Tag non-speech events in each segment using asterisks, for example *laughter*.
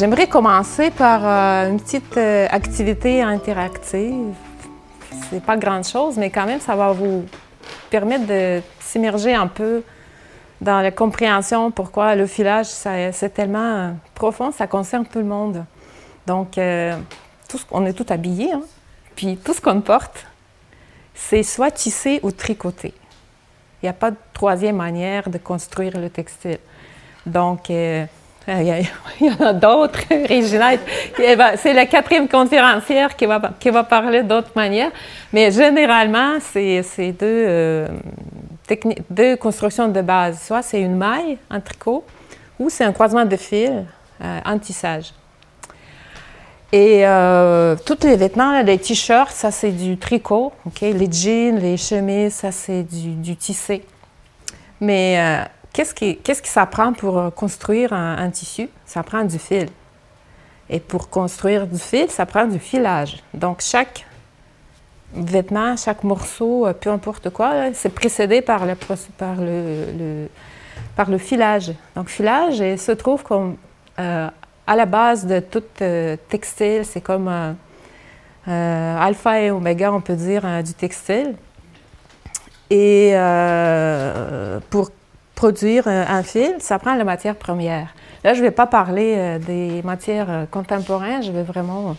j'aimerais commencer par euh, une petite euh, activité interactive. C'est pas grand chose, mais quand même, ça va vous permettre de s'immerger un peu dans la compréhension pourquoi le filage, c'est tellement euh, profond, ça concerne tout le monde. Donc, on est tout habillés, hein. puis tout ce qu'on porte, c'est soit tissé ou tricoté. Il n'y a pas de troisième manière de construire le textile. Donc, il *laughs* il y en a d'autres. *laughs* Va- c'est la quatrième conférencière qui va, qui va parler d'autres manières. Mais généralement, c'est deux, euh, deux constructions de base. Soit c'est une maille en tricot ou c'est un croisement de fils euh, en tissage. Et euh, tous les vêtements, les t-shirts, ça c'est du tricot. ok? Les jeans, les chemises, ça c'est du, du tissé. Mais euh, qu'est-ce qui, qu'est-ce que ça prend pour euh, construire un, tissu? Ça prend du fil. Et pour construire du fil, ça prend du filage. Donc chaque vêtement, chaque morceau, euh, peu importe quoi, c'est précédé par le, filage. Donc filage il se trouve comme euh, à la base de tout textile, c'est comme alpha et oméga, on peut dire, du textile. Et pour produire euh, un fil, ça prend la matière première. Là, je ne vais pas parler euh, des matières euh, contemporaines, je vais vraiment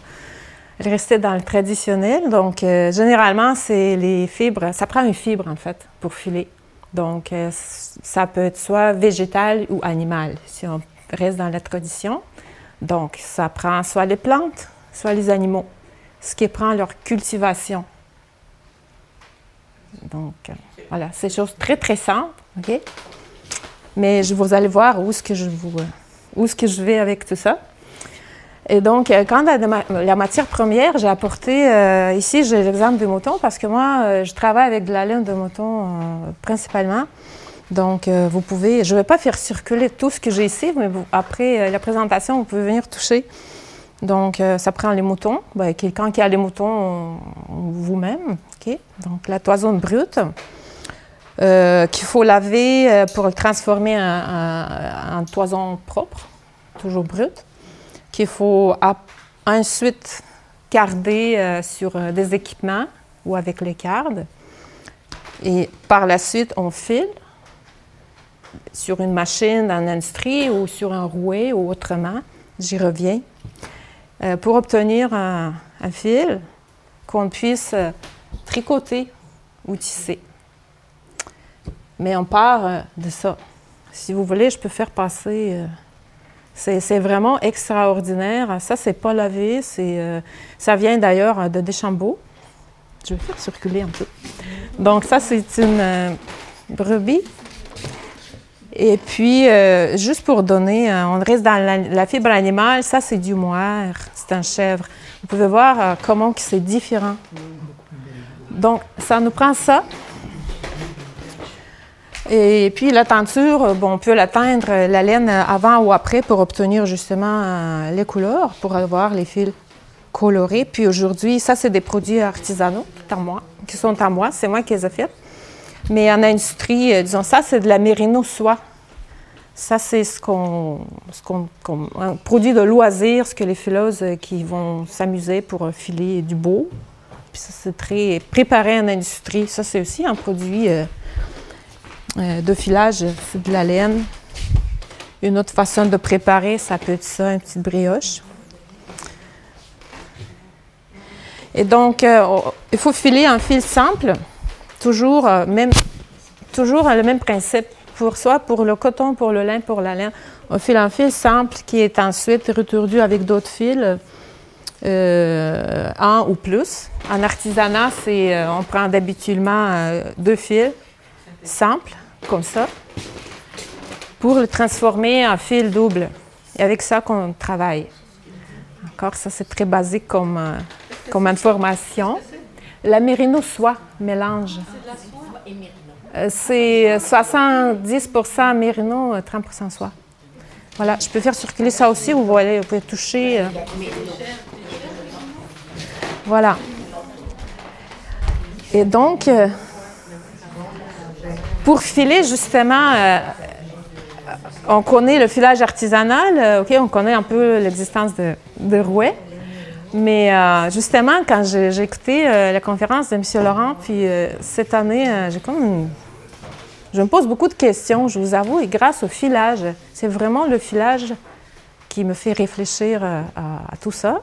rester dans le traditionnel. Donc, généralement, c'est les fibres. Ça prend une fibre, en fait, pour filer. Donc, ça peut être soit végétal ou animal, si on reste dans la tradition. Donc, ça prend soit les plantes, soit les animaux, ce qui prend leur cultivation. Donc, voilà, c'est des choses très, très simples, OK? Mais je, vous allez voir où est-ce que je où est-ce que je vais avec tout ça. Et donc, euh, quand la, matière première, j'ai apporté, euh, ici j'ai l'exemple du mouton parce que moi, euh, je travaille avec de la laine de mouton principalement. Donc, vous pouvez, je ne vais pas faire circuler tout ce que j'ai ici, mais après la présentation, vous pouvez venir toucher. Donc, ça prend les moutons. Ben, quelqu'un qui a les moutons, on- on- vous-même. OK? Donc, la toison brute euh, qu'il faut laver euh, pour le transformer en, en- en toison propre, toujours brute, qu'il faut ensuite garder euh, sur des équipements ou avec les cardes. Et par la suite, on file sur une machine dans l'industrie ou sur un rouet ou autrement. J'y reviens. Pour obtenir un, fil qu'on puisse tricoter ou tisser. Mais on part euh, de ça. Si vous voulez, je peux faire passer. euh, c'est vraiment extraordinaire. Ça, c'est pas lavé. euh, ça vient d'ailleurs de Deschambault. Je vais faire circuler un peu. Donc, ça, c'est une brebis. Et puis, juste pour donner, on reste dans la, fibre animale, ça c'est du mohair, c'est un chèvre. Vous pouvez voir comment c'est différent. Donc, ça nous prend ça. Et puis la teinture, euh, bon, on peut la teindre, euh, la laine, avant ou après pour obtenir justement euh, les couleurs, pour avoir les fils colorés. Puis aujourd'hui, ça c'est des produits artisanaux qui, sont à moi, qui sont à moi, c'est moi qui les ai faits. Mais en industrie, disons ça, c'est de la mérino soie. Ça, c'est ce qu'on, qu'on- un produit de loisir, ce que les fileuses qui vont s'amuser pour filer du beau. Puis ça, c'est très préparé en industrie. Ça, c'est aussi un produit de filage, c'est de la laine. Une autre façon de préparer, ça peut être ça, une petite brioche. Et donc, euh, il faut filer un fil simple, toujours, euh, toujours le même principe. Pour soit pour le coton, pour le lin, pour la laine, on file un fil simple qui est ensuite retordu avec d'autres fils, euh, un ou plus. En artisanat, euh, on prend d'habituellement euh, deux fils simples, comme ça, pour le transformer en fil double. Et avec ça qu'on travaille. Encore, ça c'est très basique comme, euh, comme information. La mérino soie mélange. Euh, C'est 70 mérino, euh, 30% soie. Voilà, je peux faire circuler ça aussi, vous voyez, vous pouvez toucher. euh. Voilà. Et donc, euh, pour filer justement, euh, on connaît le filage artisanal, euh, OK, on connaît un peu l'existence de, de rouet. Mais euh, justement, quand j'ai écouté euh, la conférence de M. Laurent, puis cette année, j'ai comme Je me pose beaucoup de questions, je vous avoue, et grâce au filage, c'est vraiment le filage qui me fait réfléchir à, tout ça.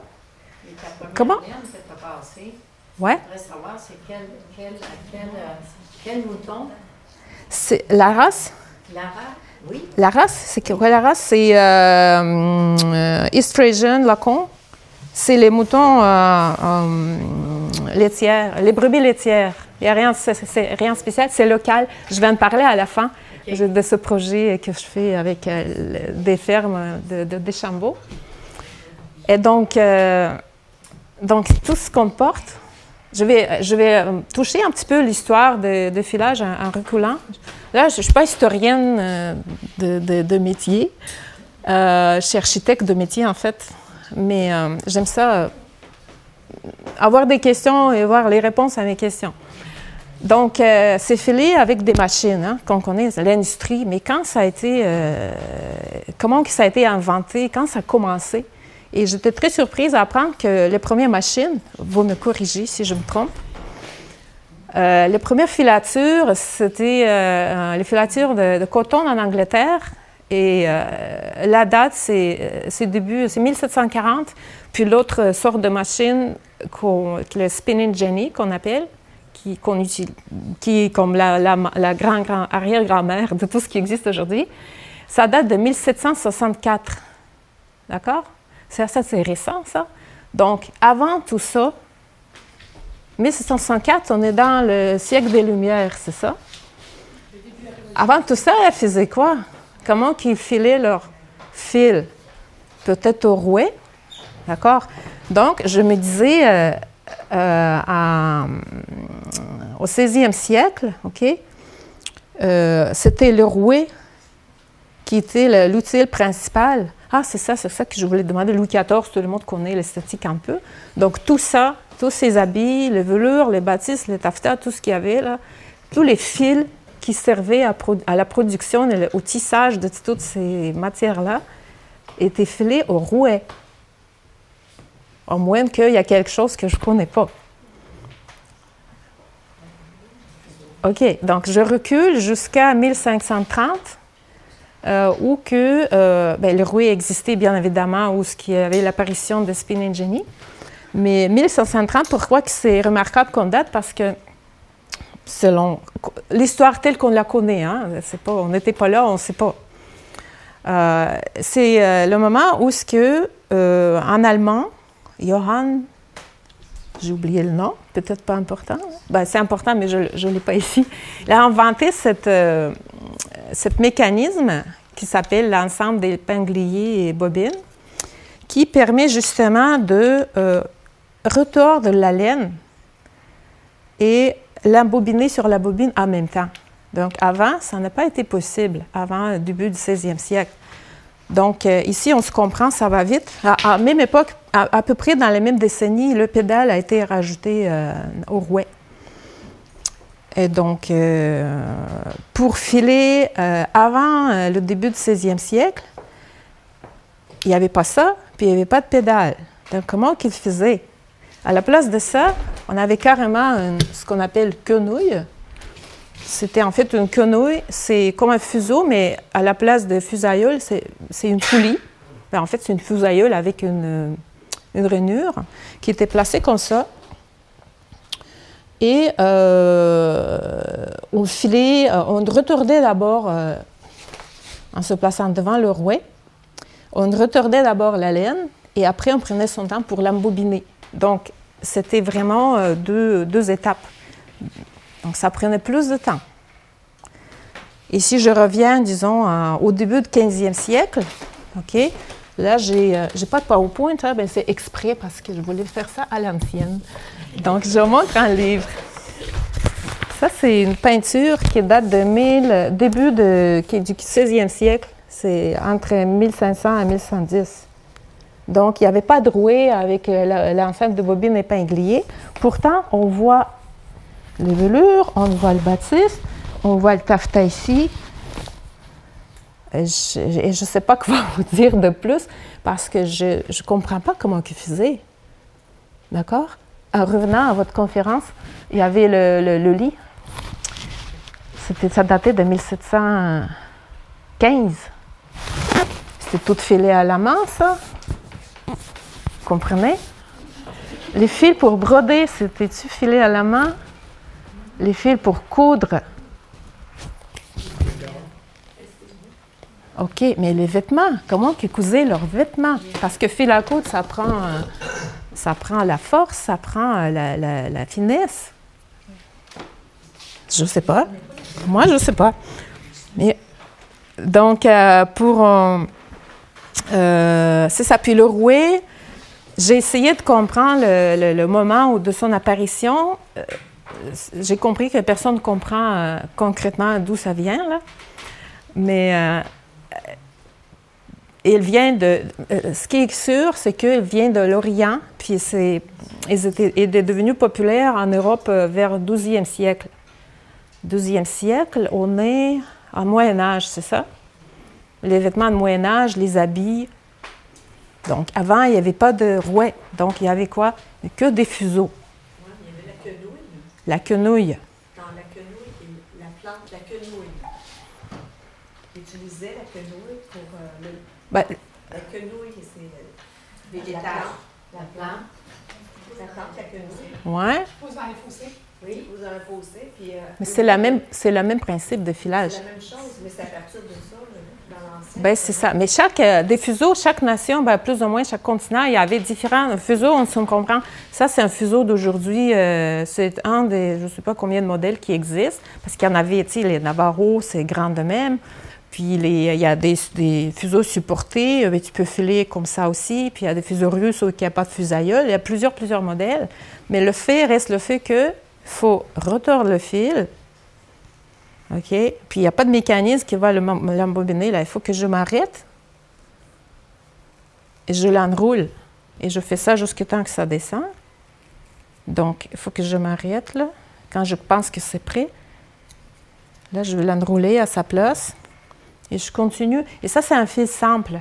Comment? Ouais. savoir, c'est quel, quel, quel, mouton? C'est la race? La race? La race, c'est quoi la race? C'est euh, euh, East Frisian Lacon. C'est les moutons euh, laitières, les brebis laitières. Il n'y a rien, c'est, rien spécial, c'est local. Je viens de parler à la fin de ce projet que je fais avec des fermes de, de Deschambault. Et donc, donc, tout ce qu'on porte, je vais, je vais toucher un petit peu l'histoire de, filage en, reculant. Là, je ne suis pas historienne euh, de, métier. Euh, je suis architecte de métier, en fait. Mais euh, j'aime ça, avoir des questions et voir les réponses à mes questions. Donc, c'est filé avec des machines hein, qu'on connaît, l'industrie. Mais quand ça a été, comment ça a été inventé, quand ça a commencé, et j'étais très surprise à apprendre que les premières machines, vous me corrigez si je me trompe, euh, les premières filatures, c'était euh, les filatures de, coton en Angleterre. Et euh, la date, c'est début, c'est 1740. Puis l'autre sorte de machine, le spinning jenny qu'on appelle, qui, est comme la, la, la grand, grand arrière-grand-mère de tout ce qui existe aujourd'hui, ça date de 1764. D'accord? Ça, ça c'est récent, ça. Donc, avant tout ça, 1764, on est dans le siècle des Lumières, c'est ça? Avant tout ça, elles faisaient quoi? Comment qu'ils filaient leur fil? Peut-être au rouet, d'accord? Donc, je me disais, euh, euh, au 16e siècle, OK, euh, c'était le rouet qui était l'outil principal ah, c'est ça, c'est ça que je voulais demander. Louis XIV, tout le monde connaît l'esthétique un peu. Donc, tout ça, tous ces habits, les velours, les bâtisses, les taffetas, tout ce qu'il y avait là, tous les fils qui servaient à, la production au tissage de toutes ces matières-là étaient filés au rouet. Au moins qu'il y a quelque chose que je ne connais pas. OK, donc je recule jusqu'à 1530 euh, où que euh, ben, le rouet existait bien évidemment, où il y avait l'apparition de spin Jenny. Mais 1530, pourquoi c'est remarquable qu'on date? Parce que selon l'histoire telle qu'on la connaît, hein, pas, on n'était pas là, on ne sait pas. Euh, c'est le moment où ce que, en allemand, Johann, j'ai oublié le nom, peut-être pas important, ben, c'est important, mais je ne l'ai pas ici, il a inventé cette, ce mécanisme qui s'appelle l'ensemble des pingliers et bobines, qui permet justement de euh, retordre la laine et l'embobiner sur la bobine en même temps. Donc avant, ça n'a pas été possible, avant le début du 16e siècle. Donc euh, ici, on se comprend, ça va vite. À, même époque, à, peu près dans les mêmes décennies, le pédale a été rajouté euh, au rouet. Et donc, euh, pour filer euh, avant euh, le début du 16e siècle, il n'y avait pas ça, puis il n'y avait pas de pédale. Donc, comment qu'ils faisaient? À la place de ça, on avait carrément ce qu'on appelle quenouille. C'était en fait une quenouille, c'est comme un fuseau, mais à la place de fusailleul, c'est une poulie. Ben, en fait, c'est une fusailleule avec une, une rainure qui était placée comme ça et euh, on filait, euh, on retordait d'abord, euh, en se plaçant devant le rouet, on retordait d'abord la laine et après on prenait son temps pour l'embobiner. Donc c'était vraiment deux, deux, étapes. Donc ça prenait plus de temps. Et si je reviens, disons, au début du 15e siècle, OK, là, j'ai n'ai pas de PowerPoint, hein, c'est exprès parce que je voulais faire ça à l'ancienne. Donc, je montre un livre. Ça, c'est une peinture qui date de 1000, début qui est du 16e siècle. C'est entre 1500 et 1110. Donc, il n'y avait pas de rouet avec euh, l'enceinte de bobine épinglier. Pourtant, on voit les velures, on voit le bâtisse, on voit le taffetas ici. Je ne sais pas *laughs* quoi vous dire de plus parce que je ne comprends pas comment faisaient. D'accord? En revenant à votre conférence, il y avait le, lit. Ça datait de 1715. C'était tout filé à la main, ça. Vous comprenez? Les fils pour broder, c'était-tu filé à la main? Les fils pour coudre, OK, mais les vêtements, comment qu'ils cousaient leurs vêtements? Parce que fil à coudre, ça prend, euh, ça prend la force, ça prend euh, la, finesse. Je ne sais pas. Moi, je ne sais pas. Mais, donc, euh, pour. c'est ça. Puis le rouet, j'ai essayé de comprendre le, moment où, de son apparition. j'ai compris que personne ne comprend concrètement d'où ça vient, là. Mais il vient de. Euh, ce qui est sûr, c'est qu'il vient de l'Orient, puis c'est, il, est devenu populaire en Europe euh, vers le 12e siècle. 12e siècle, on est en Moyen Âge, c'est ça? Les vêtements de Moyen Âge, les habits. Donc, avant, il n'y avait pas de rouet. Donc, il y avait quoi? Que des fuseaux. il y avait la quenouille. La quenouille. Dans la quenouille, la plante, la quenouille. La quenouille pour euh, le ben, la quenouille, c'est végétal. La plante. La plante, la quenouille. Ouais. Vous en fossé. Oui, vous en fossé. Puis, euh, mais c'est, la même, c'est le même principe de filage. C'est la même chose, mais c'est à partir de ça, dans l'ancien. Ben, c'est ça. Mais chaque, euh, des fuseaux, chaque nation, ben, plus ou moins chaque continent, il y avait différents fuseaux, on se comprend. Ça, c'est un fuseau d'aujourd'hui. Euh, c'est un des, je ne sais pas combien de modèles qui existent, parce qu'il y en avait, tu sais, les Navarro, c'est grand de même. Puis il y a des, fuseaux supportés, mais tu peux filer comme ça aussi. Puis il y a des fuseaux russes qui n'ont pas de fusailleul. Il y a plusieurs, plusieurs modèles. Mais le fait reste le fait qu'il faut retordre le fil. OK? Puis il n'y a pas de mécanisme qui va l'embobiner. Là, il faut que je m'arrête et je l'enroule. Et je fais ça jusqu'à temps que ça descend. Donc, il faut que je m'arrête là. Quand je pense que c'est prêt, là, je vais l'enrouler à sa place. Et je continue. Et ça, c'est un fil simple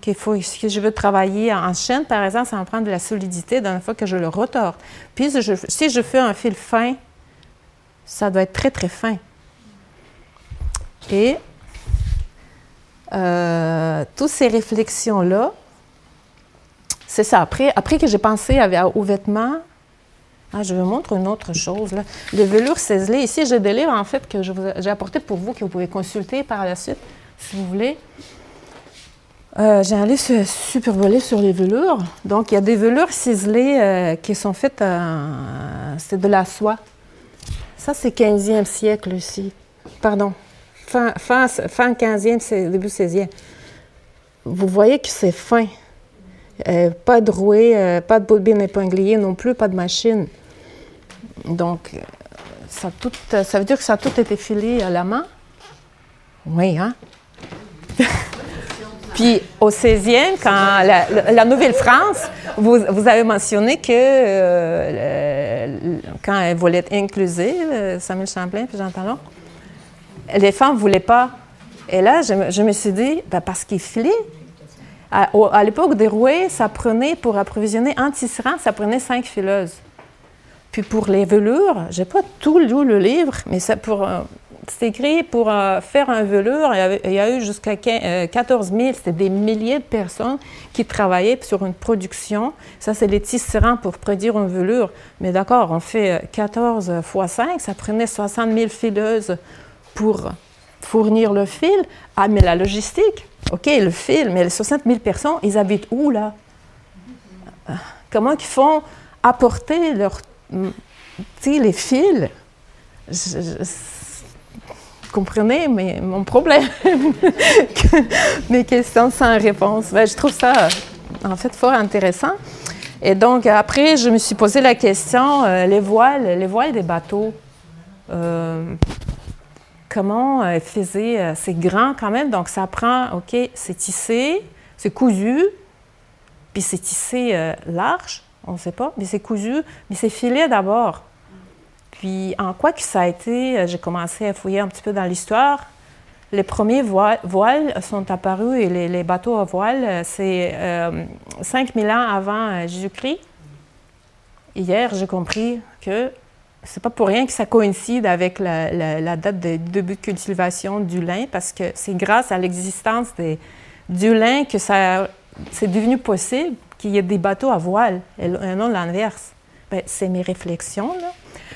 qu'il faut, que je veux travailler en chaîne, par exemple, ça en prend de la solidité d'une fois que je le retords. Puis, si je fais un fil fin, ça doit être très, très fin. Et euh, toutes ces réflexions-là, c'est ça. Après, après que j'ai pensé aux vêtements, ah, je vous montre une autre chose. Là. Le velours. Ici, j'ai des livres, en fait, que j'ai apportés pour vous, que vous pouvez consulter par la suite, si vous voulez. Euh, j'ai un livre super volé sur les velours. Donc, il y a des velours ciselés euh, qui sont faits, c'est de la soie. Ça, c'est 15e siècle aussi. Pardon. Fin, fin, fin 15e, début 16e. Vous voyez que c'est fin. Euh, pas de rouet, pas de bobine épinglier non plus, pas de machine. Donc, ça, tout, ça veut dire que ça a tout été filé à la main? Oui, hein? *laughs* Puis au 16e, quand la, Nouvelle-France, vous, vous, avez mentionné que euh, quand elle voulait être inclusive, Samuel Champlain puis Jean Talon, les femmes ne voulaient pas. Et là, je, me suis dit, ben parce qu'ils filaient. À, à l'époque des rouets, ça prenait, pour approvisionner un tisserand, ça prenait cinq fileuses. Puis pour les velours, j'ai pas tout lu le livre, mais c'est pour euh, c'est écrit pour euh, faire un velours. Il y, a, eu jusqu'à 14 000, euh, c'était des milliers de personnes qui travaillaient sur une production. Ça, c'est les tisserands pour produire un velours. Mais d'accord, on fait 14 fois 5, ça prenait 60 000 fileuses pour fournir le fil. Ah, mais la logistique, OK, le fil, mais les 60 000 personnes, ils habitent où là? Comment ils font apporter leur tu sais, les fils, vous comprenez mais mon problème, *laughs* mes questions sans réponse. Ben, je trouve ça, en fait, fort intéressant. Et donc, après, je me suis posé la question, euh, les voiles, les voiles des bateaux, euh, comment elles faisaient, euh, c'est grand quand même, donc ça prend, OK, c'est tissé, c'est cousu, puis c'est tissé large, on ne sait pas, mais c'est cousu, mais c'est filé d'abord. Puis en quoi que ça a été, euh, j'ai commencé à fouiller un petit peu dans l'histoire. les premiers voiles, sont apparus et les, bateaux à voile, c'est 5000 ans avant Jésus-Christ. Hier, j'ai compris que c'est pas pour rien que ça coïncide avec la, date de début de cultivation du lin, parce que c'est grâce à l'existence du lin que ça c'est devenu possible qu'il y ait des bateaux à voile et non l'inverse. Ben, c'est mes réflexions, là.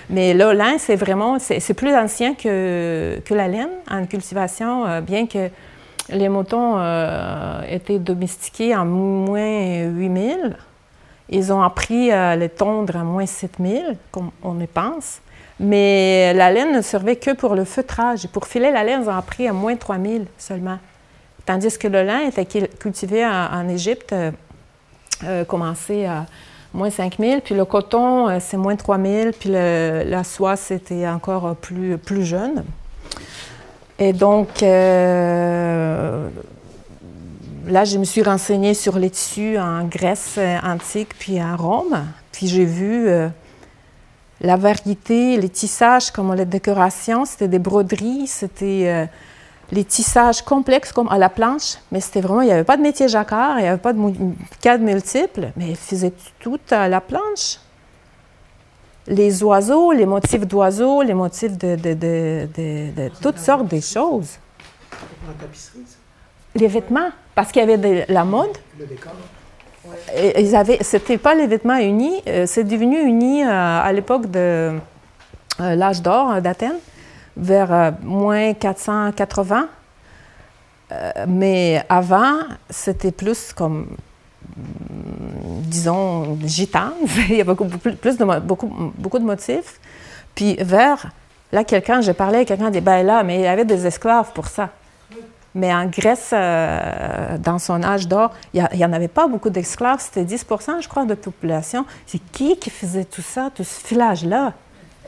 Mais le lin, c'est vraiment, c'est plus ancien que, la laine en cultivation, euh, bien que les moutons euh, étaient domestiqués en moins 8000. Ils ont appris à les tondre à moins 7000, comme on y pense. Mais la laine ne servait que pour le feutrage. Pour filer la laine, ils ont appris à moins 3000 seulement. Tandis que le lin était cultivé en, Égypte, euh, euh, commencé à moins 5000, puis le coton, euh, c'est moins 3000, puis la soie, c'était encore plus, plus jeune. Et donc, là, je me suis renseignée sur les tissus en Grèce antique, puis à Rome. Puis j'ai vu la variété, les tissages, comme les décorations, c'était des broderies, c'était les tissages complexes comme à la planche, mais c'était vraiment, il n'y avait pas de métier jacquard, il n'y avait pas de cadres multiples, mais ils faisaient tout à la planche. Les oiseaux, les motifs d'oiseaux, les motifs de, de, de, toutes sortes de choses. La tapisserie, Les vêtements, parce qu'il y avait de la mode. Le décor? Et, ils avaient, c'était pas les vêtements unis, euh, c'est devenu uni euh, à l'époque de euh, l'âge d'or d'Athènes vers euh, moins 480. Euh, mais avant, c'était plus comme, mm, disons, gitane. *laughs* Il y avait beaucoup, plus de, beaucoup, beaucoup de motifs. Puis vers, là, quelqu'un, j'ai parlé à quelqu'un, dit, ben mais il y avait des esclaves pour ça. Mais en Grèce, euh, dans son âge d'or, il n'y en avait pas beaucoup d'esclaves. C'était 10% je crois, de la population. C'est qui qui faisait tout ça, tout ce filage-là?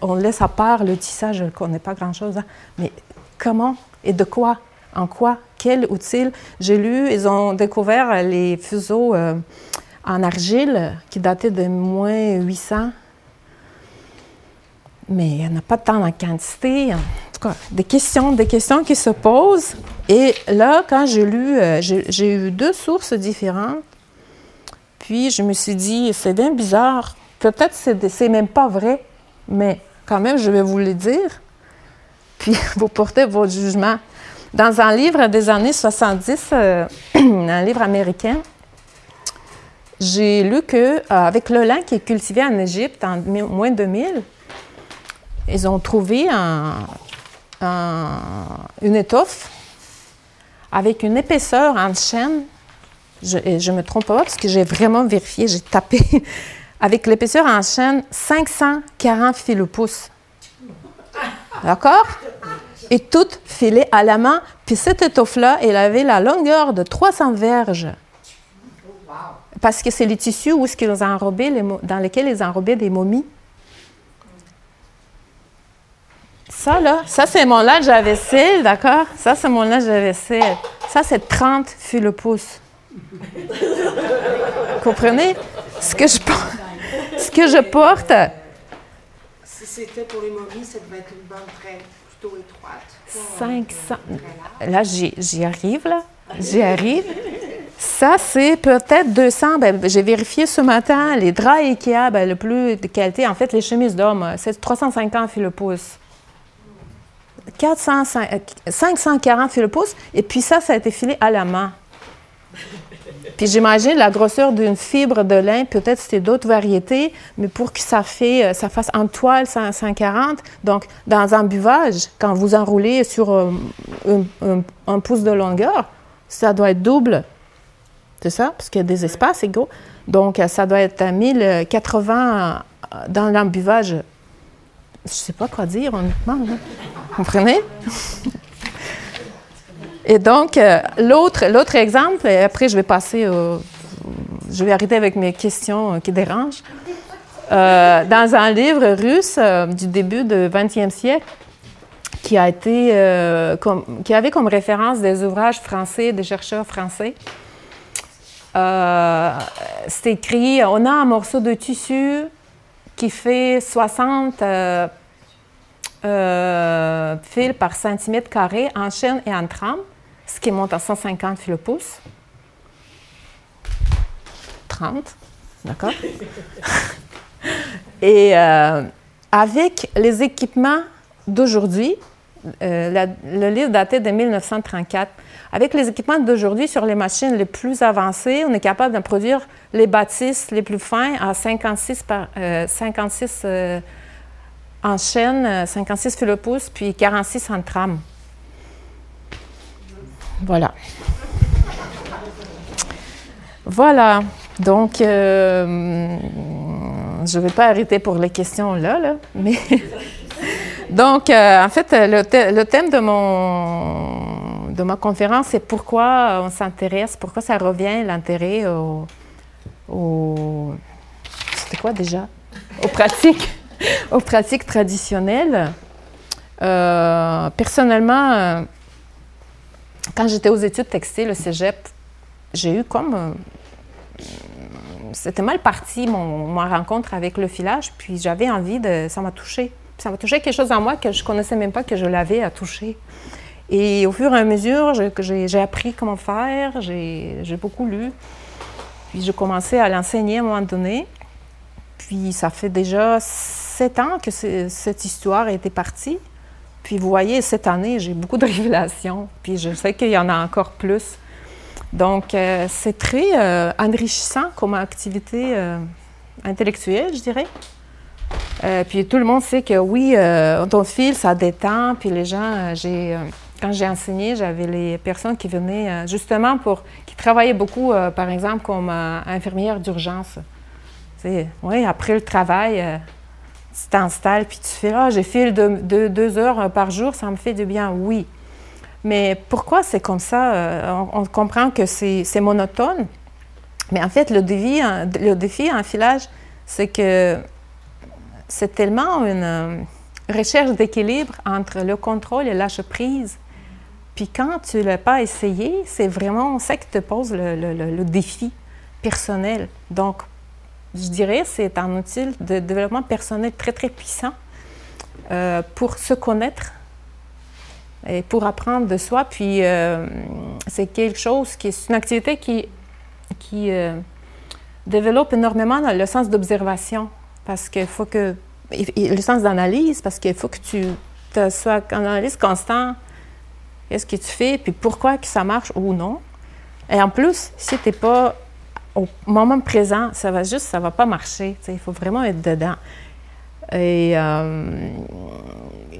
On laisse à part le tissage, je ne connais pas grand-chose, hein. mais comment et de quoi, en quoi, quel outil? J'ai lu, ils ont découvert les fuseaux euh, en argile qui dataient de moins 800. Mais il n'y en a pas tant en quantité. En tout cas, des questions, qui se posent. Et là, quand j'ai lu, euh, j'ai eu deux sources différentes. Puis je me suis dit, c'est bien bizarre. Peut-être que c'est même pas vrai, quand même, je vais vous le dire, puis *laughs* vous portez votre jugement. Dans un livre des années 70, euh, *clears throat* un livre américain, j'ai lu que euh, avec le lin qui est cultivé en Égypte en moins de 2000, ils ont trouvé une étoffe avec une épaisseur en chaîne. Je ne me trompe pas parce que j'ai vraiment vérifié, j'ai tapé *laughs* avec l'épaisseur en chaîne 540 fil pouce. D'accord? Et toute filée à la main. Puis cette étoffe-là, elle avait la longueur de 300 verges. Parce que c'est les tissus où qu'ils dans lesquels ils enrobaient des momies. Ça, là, ça, c'est mon linge à vaisselle, d'accord? Ça, c'est mon linge à vaisselle. Ça, c'est 30 fil pouce. Comprenez? Ce que je pense ce que je porte. Si c'était pour les momies, ça devait être une bande très plutôt étroite. 500. Là, j'y arrive, là. J'y arrive. Ça, c'est peut-être 200. Ben, j'ai vérifié ce matin, les draps Ikea, ben, le plus de qualité, en fait, les chemises d'homme, c'est 350 fil le pouce. 400, 540 fil le pouce. Et puis ça, ça a été filé à la main. Puis j'imagine la grosseur d'une fibre de lin, peut-être c'était d'autres variétés, mais pour que ça, euh, ça fasse en toile 140, donc dans un buvage, quand vous enroulez sur euh, un, pouce de longueur, ça doit être double. C'est ça? Parce qu'il y a des espaces égaux. Donc ça doit être à 1080 dans l'embuvage. Je ne sais pas quoi dire, honnêtement. Vous comprenez? Et donc, euh, l'autre, l'autre exemple, et après je vais passer Je vais arrêter avec mes questions euh, qui dérangent. Euh, dans un livre russe du début du 20e siècle, qui, a été, qui avait comme référence des ouvrages français, des chercheurs français, c'est écrit on a un morceau de tissu qui fait 60 euh, fils par centimètre carré en chaîne et en trame, qui monte à 150 fils 30, d'accord? *laughs* Et euh, avec les équipements d'aujourd'hui, euh, le livre datait de 1934. Avec les équipements d'aujourd'hui sur les machines les plus avancées, on est capable de produire les bâtisses les plus fins à 56, par, 56 en chaîne, 56 fil pouce, puis 46 en trame. Voilà. Voilà. Donc, euh, je ne vais pas arrêter pour les questions là, là mais. *laughs* Donc, euh, en fait, le, thème de, ma conférence, c'est pourquoi on s'intéresse, pourquoi ça revient l'intérêt au, au C'était quoi déjà? Aux pratiques. traditionnelles. Euh, personnellement, quand j'étais aux études textiles, au cégep, j'ai eu comme. Euh, c'était mal parti, mon, ma rencontre avec le filage, puis j'avais envie de. Ça m'a touché. Ça m'a touché quelque chose en moi que je connaissais même pas que je l'avais à toucher. Et au fur et à mesure, j'ai appris comment faire, j'ai beaucoup lu. Puis j'ai commencé à l'enseigner à un moment donné. Puis ça fait déjà sept ans que cette histoire été partie. Puis vous voyez, cette année, j'ai beaucoup de *laughs* révélations. Puis je sais qu'il y en a encore plus. Donc, euh, c'est très euh, enrichissant comme activité euh, intellectuelle, je dirais. puis tout le monde sait que oui, ton fil, ça détend. Puis les gens, j'ai, quand j'ai enseigné, j'avais les personnes qui venaient justement pour, qui travaillaient beaucoup, par exemple, comme infirmière d'urgence. Oui, après le travail, tu t'installes, puis tu fais, ah, j'ai fil de, deux heures par jour, ça me fait du bien, oui. Mais pourquoi c'est comme ça? Euh, on, comprend que c'est monotone. Mais en fait, le défi, le défi en filage, c'est que c'est tellement une euh, recherche d'équilibre entre le contrôle et lâche prise. Puis quand tu ne l'as pas essayé, c'est vraiment ça qui te pose le, le défi personnel. Donc, je dirais, c'est un outil de développement personnel très, très puissant euh, pour se connaître et pour apprendre de soi. Puis, euh, c'est quelque chose qui est une activité qui, qui euh, développe énormément le sens d'observation parce qu'il faut que. le sens d'analyse, parce qu'il faut que tu sois en analyse constant. Qu'est-ce que tu fais, puis pourquoi que ça marche ou non. Et en plus, si tu n'es pas au moment présent, ça va juste, ça va pas marcher. Il faut vraiment être dedans. Et euh,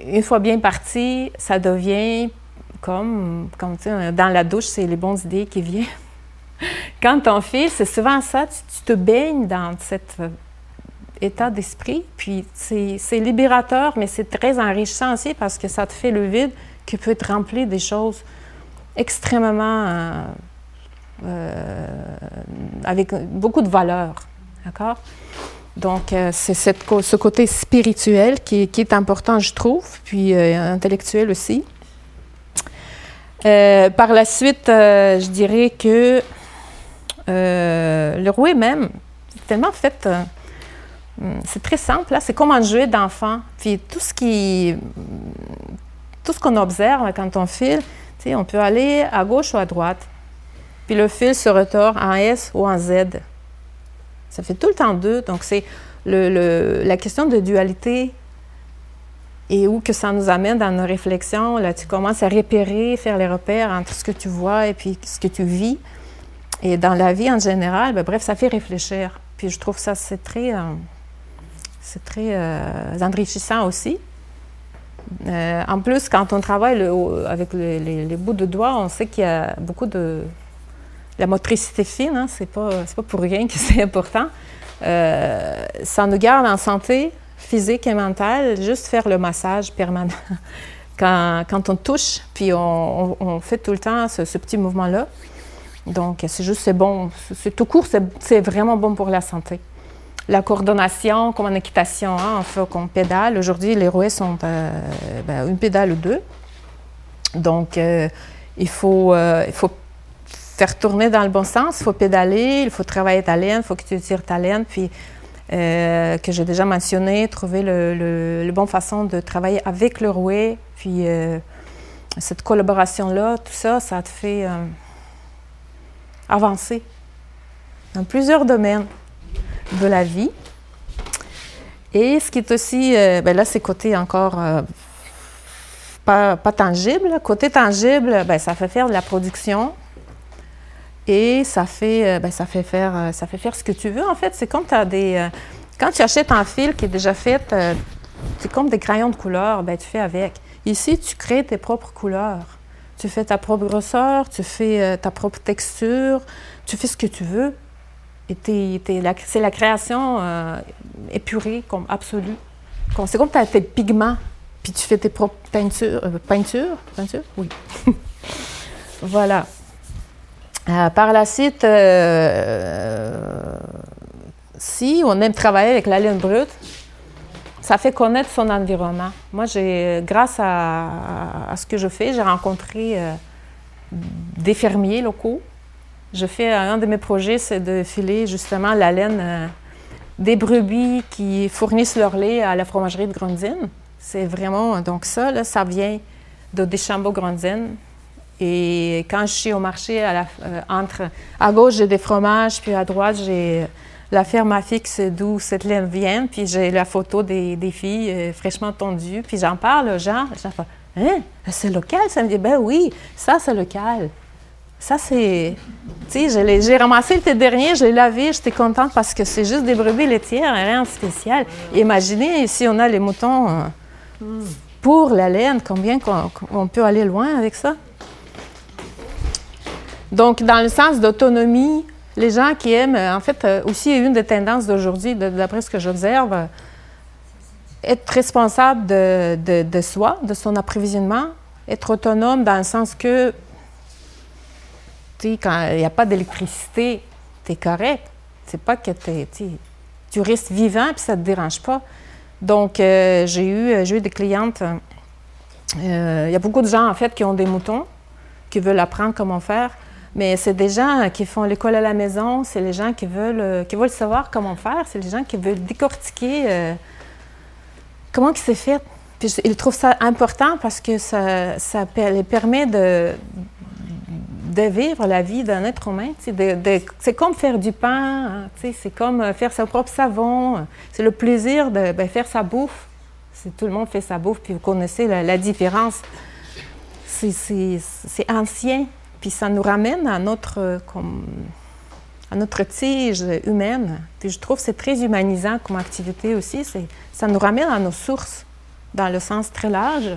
une fois bien parti, ça devient comme, comme dans la douche, c'est les bonnes idées qui viennent. *laughs* Quand on file, c'est souvent ça, tu, te baignes dans cet euh, état d'esprit, puis c'est libérateur, mais c'est très enrichissant aussi parce que ça te fait le vide qui peut te remplir des choses extrêmement... Euh, avec beaucoup de valeur. D'accord? Donc, euh, c'est ce côté spirituel qui, est important, je trouve, puis euh, intellectuel aussi. par la suite, je dirais que le rouet même, c'est tellement fait, c'est très simple, là, c'est comme un jeu d'enfant. Puis tout ce qui, tout ce qu'on observe quand on file, on peut aller à gauche ou à droite puis le fil se retourne en S ou en Z. Ça fait tout le temps deux. Donc, c'est la question de dualité et où que ça nous amène dans nos réflexions. Là, tu commences à repérer, faire les repères entre ce que tu vois et puis ce que tu vis. Et dans la vie en général, ben, bref, ça fait réfléchir. Puis je trouve ça, c'est très, euh, c'est très euh, enrichissant aussi. Euh, en plus, quand on travaille avec les, bouts de doigts, on sait qu'il y a beaucoup de, la motricité fine, hein, c'est pas, pas pour rien que *laughs* c'est important. Euh, ça nous garde en santé physique et mentale, juste faire le massage permanent. *laughs* quand, quand on touche, puis on, fait tout le temps ce, petit mouvement-là. Donc, c'est juste, c'est bon. C'est tout court, c'est vraiment bon pour la santé. La coordination, comme en équitation, hein, on fait qu'on pédale. Aujourd'hui, les roues sont euh, ben, une pédale ou deux. Donc, euh, il, faut, il faut faire tourner dans le bon sens, il faut pédaler, il faut travailler ta laine, il faut que tu tires ta laine. Puis euh, que j'ai déjà mentionné, trouver le, le, bon façon de travailler avec le rouet, puis euh, cette collaboration-là, tout ça, ça te fait euh, avancer dans plusieurs domaines de la vie. Et ce qui est aussi, ben là, c'est côté encore pas, pas, tangible. Côté tangible, ben, ça fait faire de la production, et ça fait, euh, ben, ça fait, faire, euh, ça fait faire ce que tu veux. En fait, c'est comme as des. Euh, quand tu achètes un fil qui est déjà fait, c'est comme des crayons de couleur, ben, tu fais avec. Ici, tu crées tes propres couleurs. Tu fais ta propre grosseur, tu fais ta propre texture, tu fais ce que tu veux. Et c'est la création épurée, comme absolue. C'est comme tu as tes pigments, puis tu fais tes propres peintures. peintures? Peinture? Oui. *laughs* voilà. Euh, par la suite, euh, si on aime travailler avec la laine brute, ça fait connaître son environnement. Moi, grâce à, ce que je fais, j'ai rencontré euh, des fermiers locaux. Je fais un de mes projets, c'est de filer justement la laine des brebis qui fournissent leur lait à la fromagerie de Grandine. C'est vraiment donc ça, ça vient de Deschambault Grandine. Et quand je suis au marché, à, euh, entre, à gauche, j'ai des fromages, puis à droite, j'ai la ferme à fixe d'où cette laine vient, puis j'ai la photo des, des filles euh, fraîchement tondues, puis j'en parle aux gens. J'en fais Hein, c'est local? Ça me dit Ben oui, ça, c'est local. Ça, c'est. Tu sais, j'ai ramassé le thé dernier, je l'ai lavé, j'étais contente parce que c'est juste des brebis laitières, rien de spécial. Imaginez si on a les moutons euh, hmm. pour la laine, combien on peut aller loin avec ça? Donc, dans le sens d'autonomie, les gens qui aiment, euh, en fait, euh, aussi une des tendances d'aujourd'hui, d'après ce que j'observe, euh, être responsable de, soi, de son approvisionnement, être autonome dans le sens que, tu sais, quand il n'y a pas d'électricité, tu es correct. C'est pas que tu restes vivant puis ça ne te dérange pas. Donc, j'ai eu, eu des clientes. Il y a beaucoup de gens, en fait, qui ont des moutons, qui veulent apprendre comment faire. Mais c'est des gens qui font l'école à la maison, c'est les gens qui veulent, euh, qui veulent savoir comment faire, c'est les gens qui veulent décortiquer euh, comment c'est fait. Puis ils trouvent ça important parce que ça, ça les permet de, de vivre la vie d'un être humain. c'est comme faire du pain, hein, c'est comme euh, faire son propre savon. C'est le plaisir de ben, faire sa bouffe. tout le monde fait sa bouffe, puis vous connaissez la, la différence. C'est ancien. Puis ça nous ramène à notre, comme, à notre tige humaine. Puis je trouve que c'est très humanisant comme activité aussi. Ça nous ramène à nos sources dans le sens très large.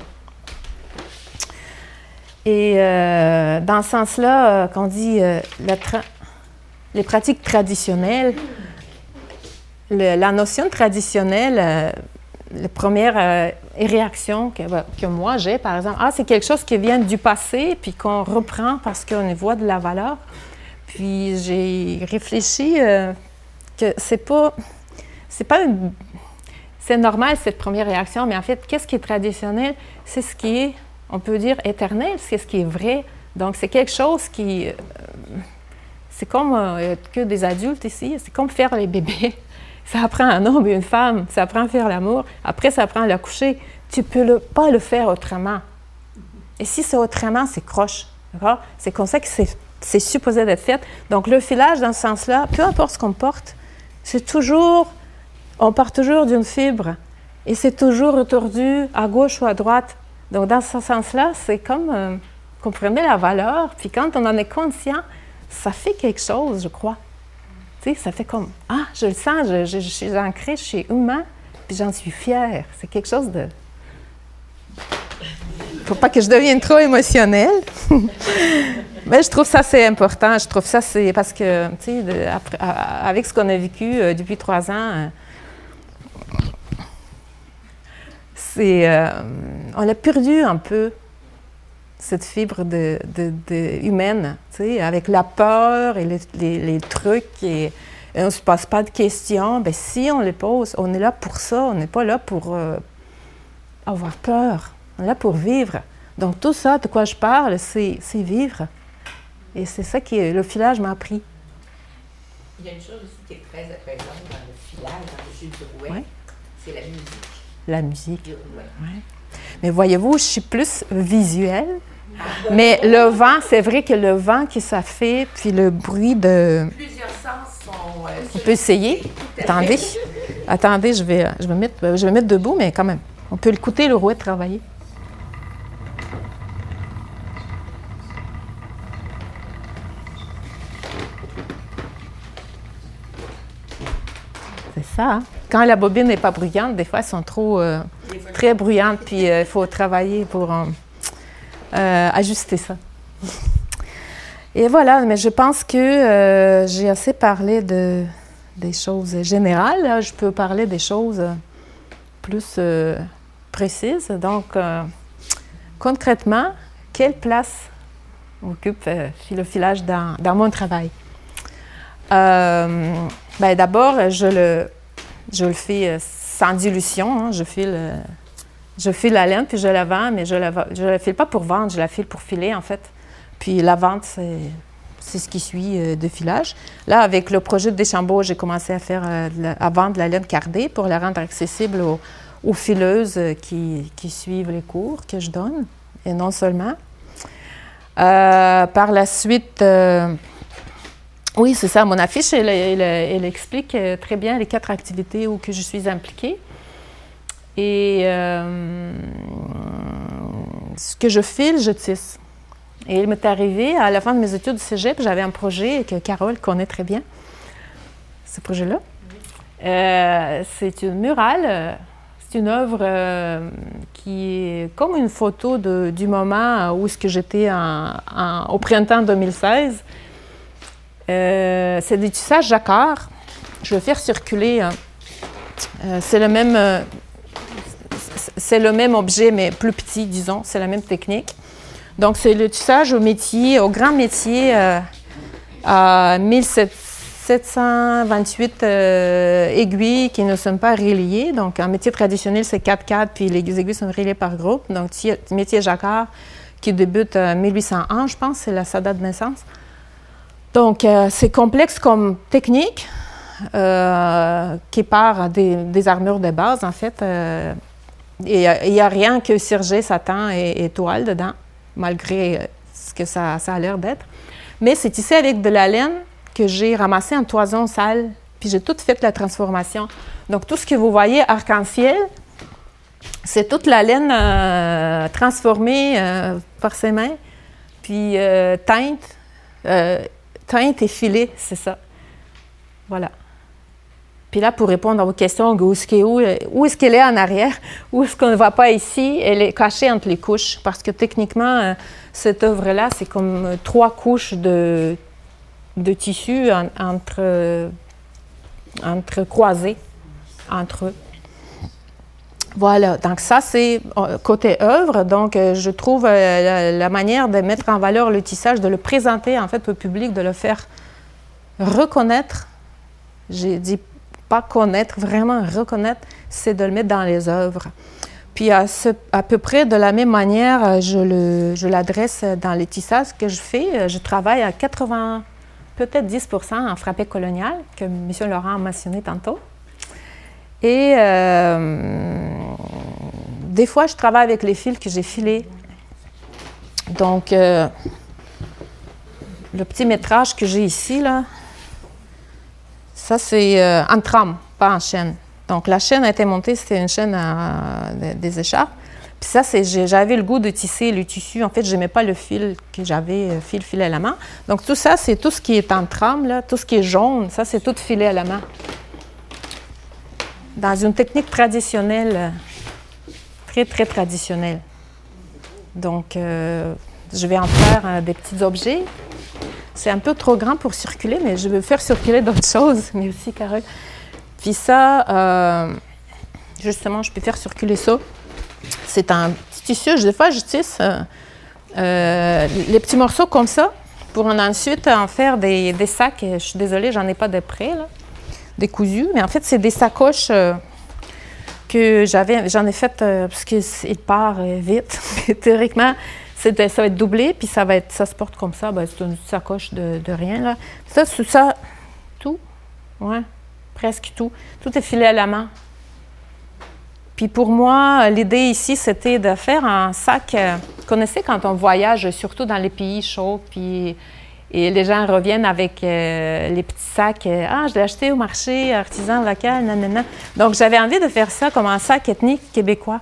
Et euh, dans ce sens-là, euh, quand on dit euh, les pratiques traditionnelles, la notion traditionnelle, la première euh, réaction bah, que, moi j'ai, par exemple, ah, c'est quelque chose qui vient du passé, puis qu'on reprend parce qu'on voit de la valeur. Puis j'ai réfléchi euh, que c'est pas. C'est pas. C'est normal cette première réaction, mais en fait, qu'est-ce qui est traditionnel? C'est ce qui est, on peut dire, éternel, c'est ce qui est vrai. Donc, c'est quelque chose qui. Euh, c'est comme que des adultes ici, c'est comme faire les bébés. Ça apprend un homme et une femme, ça apprend à faire l'amour, après ça apprend à la coucher. Tu peux le, pas le faire autrement. Et si c'est autrement, c'est croche. C'est comme ça que c'est supposé d'être fait. Donc le filage, dans ce sens-là, peu importe ce qu'on porte, c'est toujours, on part toujours d'une fibre et c'est toujours retordu à gauche ou à droite. Donc dans ce sens-là, c'est comme euh, comprenez la valeur, puis quand on en est conscient, ça fait quelque chose, je crois ça fait comme Ah, je le sens, je, suis ancrée, je suis humain, puis j'en suis fière. C'est quelque chose de. Faut pas que je devienne trop émotionnelle. *laughs* Mais je trouve ça c'est important. Je trouve ça c'est parce que, tu sais, avec ce qu'on a vécu euh, depuis trois ans, euh, c'est, euh, on a perdu un peu cette fibre de, humaine, tu sais, avec la peur et les, trucs et, on ne se passe pas de questions. Bien, si on les pose, on est là pour ça, on n'est pas là pour euh, avoir peur, on est là pour vivre. Donc tout ça de quoi je parle, c'est vivre. Et c'est ça que le filage m'a appris. Il y a une chose aussi qui est très apaisante dans le filage, dans le jeu du rouet, c'est la musique. La musique. Ouais. Mais voyez-vous, je suis plus visuelle. Mais le vent, c'est vrai que le vent que ça fait, puis le bruit de. Plusieurs sens sont. Euh, on peut essayer. Attendez. Attendez, je vais, je, vais mettre, je vais mettre debout, mais quand même. On peut écouter le rouet travailler. C'est ça. Hein? Quand la bobine n'est pas bruyante, des fois, elles sont trop euh, très bruyantes, puis euh, il faut travailler pour euh, ajuster ça. Et voilà, mais je pense que j'ai assez parlé de, des choses générales. je peux parler des choses plus précises. Donc, concrètement, quelle place occupe le filage dans, dans mon travail? Ben, D'abord, je le, je le fais euh, sans dilution. Hein. Je, file, euh, je file la laine, puis je la vends, mais je la, je la file pas pour vendre, je la file pour filer, en fait. Puis la vente, c'est, ce qui suit euh, de filage. Là, avec le projet de Deschambault, j'ai commencé à, faire, à vendre la laine cardée pour la rendre accessible aux, fileuses qui, qui, suivent les cours que je donne, et non seulement. par la suite, oui, c'est ça. Mon affiche, elle, explique euh, très bien les quatre activités où que je suis impliquée. Et euh, ce que je file, je tisse. Et il m'est arrivé, à la fin de mes études de cégep, j'avais un projet que Carole connaît très bien, ce projet-là. Euh, c'est une murale, c'est une œuvre qui est comme une photo du moment où est-ce que j'étais au printemps 2016 euh, c'est du tissage jacquard. Je vais faire circuler. Hein. Euh, c'est le même. Euh, c'est le même objet, mais plus petit, disons. C'est la même technique. Donc, c'est le tissage au métier, au grand métier à 1728 aiguilles qui ne sont pas reliées. Donc, un métier traditionnel, c'est 4 4 puis les aiguilles sont reliées par groupe. Donc, métier jacquard qui débute en 1801, je pense, c'est la sa date de naissance. Donc, euh, c'est complexe comme technique euh, qui part des, armures de base, en fait. Euh, il n'y a, rien que cirgé, satan et, toile dedans, malgré ce que ça, a l'air d'être. Mais c'est tissé avec de la laine que j'ai ramassée en toison sale, puis j'ai tout fait la transformation. Donc, tout ce que vous voyez arc-en-ciel, c'est toute la laine transformée par ses mains, puis teinte teinte et filet, c'est ça. Voilà. Puis là, pour répondre à vos questions, où est-ce qu'elle est en arrière? *laughs* Où est-ce qu'on ne voit pas ici? Elle est cachée entre les couches parce que techniquement, euh, cette œuvre-là, c'est comme euh, trois couches de, tissu entre, euh, entre croisés entre eux. Voilà, donc ça c'est côté œuvre. Donc je trouve euh, la, manière de mettre en valeur le tissage, de le présenter en fait au public, de le faire reconnaître. J'ai dit pas connaître, vraiment reconnaître, c'est de le mettre dans les œuvres. Puis à, à peu près de la même manière, euh, je l'adresse dans les tissages que je fais. Je travaille à 80, peut-être 10 en frappé colonial, que M. Laurent a mentionné tantôt. Et des fois, je travaille avec les fils que j'ai filés. Donc, euh, le petit métrage que j'ai ici, là, ça, c'est euh, en trame, pas en chaîne. Donc, la chaîne a été montée, c'était une chaîne des écharpes. Puis ça, c'est, j'avais le goût de tisser le tissu. En fait, je n'aimais pas le fil que j'avais, euh, fil filé à la main. Donc, tout ça, c'est tout ce qui est en trame, tout ce qui est jaune, ça, c'est tout filé à la main. Dans une technique traditionnelle très, très traditionnel. Donc, euh, je vais en faire euh, des petits objets. C'est un peu trop grand pour circuler, mais je veux faire circuler d'autres choses, mais aussi Carole. Puis ça, euh, justement, je peux faire circuler ça. C'est un petit tissu. Des fois, je tisse les petits morceaux comme ça pour ensuite en faire des, sacs. Je suis désolée, j'en ai pas de près, là, des cousus, mais en fait, c'est des sacoches que j'avais, j'en ai fait euh, parce qu'il part euh, vite. *laughs* théoriquement, ça va être doublé, puis ça va être, ça se porte comme ça. Ben, c'est une sacoche de, rien là. Ça, tout. Ouais, presque tout. Tout est filé à la main. Puis pour moi, l'idée ici, c'était de faire un sac. Euh, vous connaissez quand on voyage, surtout dans les pays chauds, puis et les gens reviennent avec euh, les petits sacs. euh, ah, je l'ai acheté au marché artisan local, nanana. Donc j'avais envie de faire ça comme un sac ethnique québécois.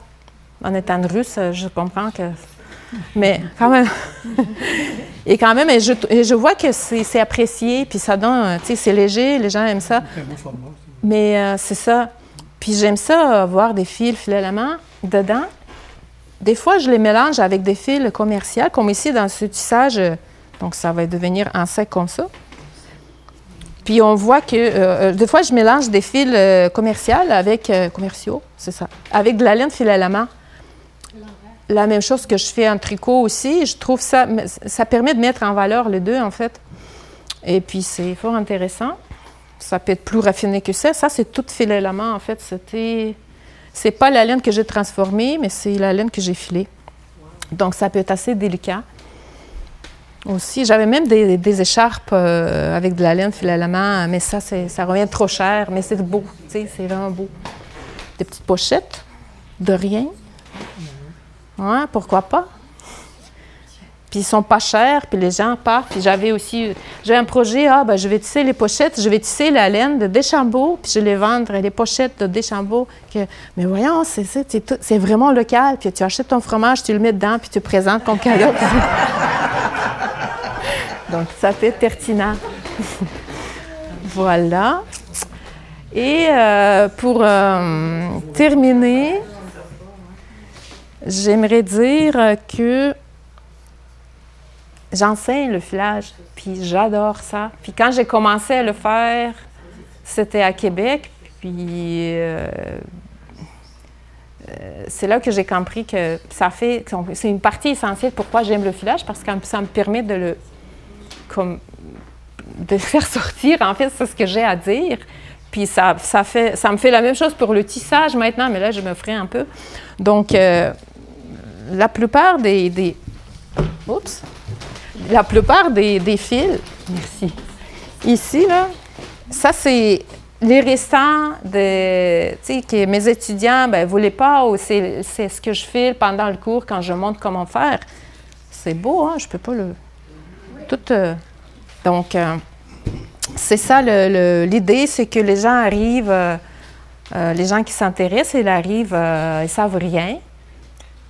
En étant russe, je comprends que. Mais quand même. *laughs* et quand même, et je, et je vois que c'est apprécié, puis ça donne, euh, tu sais, c'est léger, les gens aiment ça. Mais euh, c'est ça. Puis j'aime ça, euh, voir des fils filés à la main dedans. Des fois, je les mélange avec des fils commerciaux, comme ici dans ce tissage. euh, Donc, ça va devenir un sac comme ça. Puis on voit que, euh, euh, des fois, je mélange des fils euh, commerciaux avec, euh, commerciaux, c'est ça, avec de la laine filée à la main. La même chose que je fais en tricot aussi. Je trouve ça, ça permet de mettre en valeur les deux, en fait. Et puis, c'est fort intéressant. Ça peut être plus raffiné que ça. Ça, c'est tout filé la main, en fait. C'était... C'est pas la laine que j'ai transformée, mais c'est la laine que j'ai filée. Donc, ça peut être assez délicat. Aussi, j'avais même des, écharpes euh, avec de la laine filée à la main, mais ça, ça revient trop cher. Mais c'est beau, tu sais, c'est vraiment beau. Des petites pochettes, de rien. Pourquoi pas? Puis ils sont pas chers, puis les gens partent. Puis j'avais aussi, j'ai un projet, ah ben je vais tisser les pochettes, je vais tisser la laine de Deschambault, puis je vais les vendre, les pochettes de Deschambault. Que, mais voyons, c'est c'est vraiment local. Puis tu achètes ton fromage, tu le mets dedans, puis tu le présentes comme cadeau. *laughs* Donc ça fait pertinent. *laughs* voilà. Et euh, pour euh, terminer, j'aimerais dire que j'enseigne le filage, puis j'adore ça. Puis quand j'ai commencé à le faire, c'était à Québec, puis euh, euh, c'est là que j'ai compris que ça fait, c'est une partie essentielle pourquoi j'aime le filage, parce que ça me permet de le, comme, de le faire *laughs* sortir. En fait, c'est ce que j'ai à dire. Puis ça, ça, fait, ça me fait la même chose pour le tissage maintenant, mais là, je me ferai un peu. Donc, euh, la plupart des, fils, merci. Ici, là, ça, c'est les restants de, tu sais, que mes étudiants ne voulaient pas, ou c'est ce que je file pendant le cours quand je montre comment faire. C'est beau, hein? Je peux pas le. Tout. euh, Donc, euh, c'est ça l'idée, c'est que les gens arrivent, euh, les gens qui s'intéressent, ils arrivent, ils savent rien,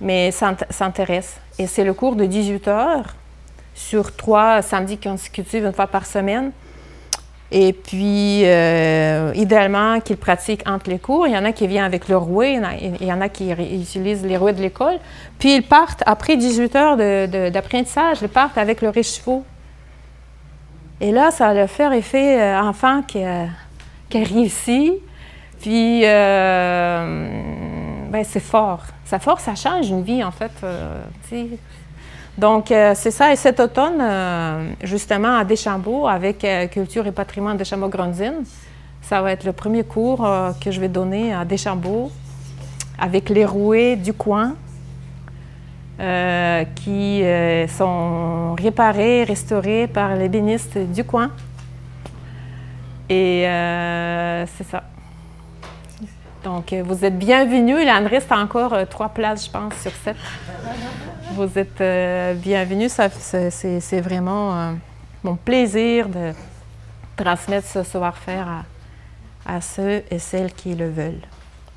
mais s'int- s'intéressent. Et c'est le cours de 18 heures sur trois samedis consécutifs, une fois par semaine. Et puis, euh, idéalement, qu'ils pratiquent entre les cours. Il y en a qui viennent avec leur rouet, il y en a, qui utilisent les rouets de l'école. Puis, ils partent, après 18 heures d'apprentissage, ils partent avec leur écheveau. Et là, ça a le faire effet euh, enfant qui a, qui réussi. Puis, euh, ben, c'est fort. Ça fort, ça change une vie, en fait. euh. Donc, euh, c'est ça. Et cet automne, euh, justement, à Deschambault, avec Culture et patrimoine Deschambault-Grondines, ça va être le premier cours que je vais donner à Deschambault avec les rouets du coin qui sont réparés, restaurés par les bénistes du coin. Et c'est ça. Donc, euh, vous êtes bienvenus. Il en reste encore euh, trois places, je pense, sur sept. Vous êtes euh, bienvenus. C'est vraiment mon plaisir de transmettre ce savoir-faire à, à ceux et celles qui le veulent.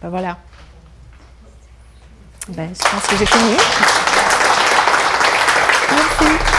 Ben voilà. Ben, je pense que j'ai fini. Merci.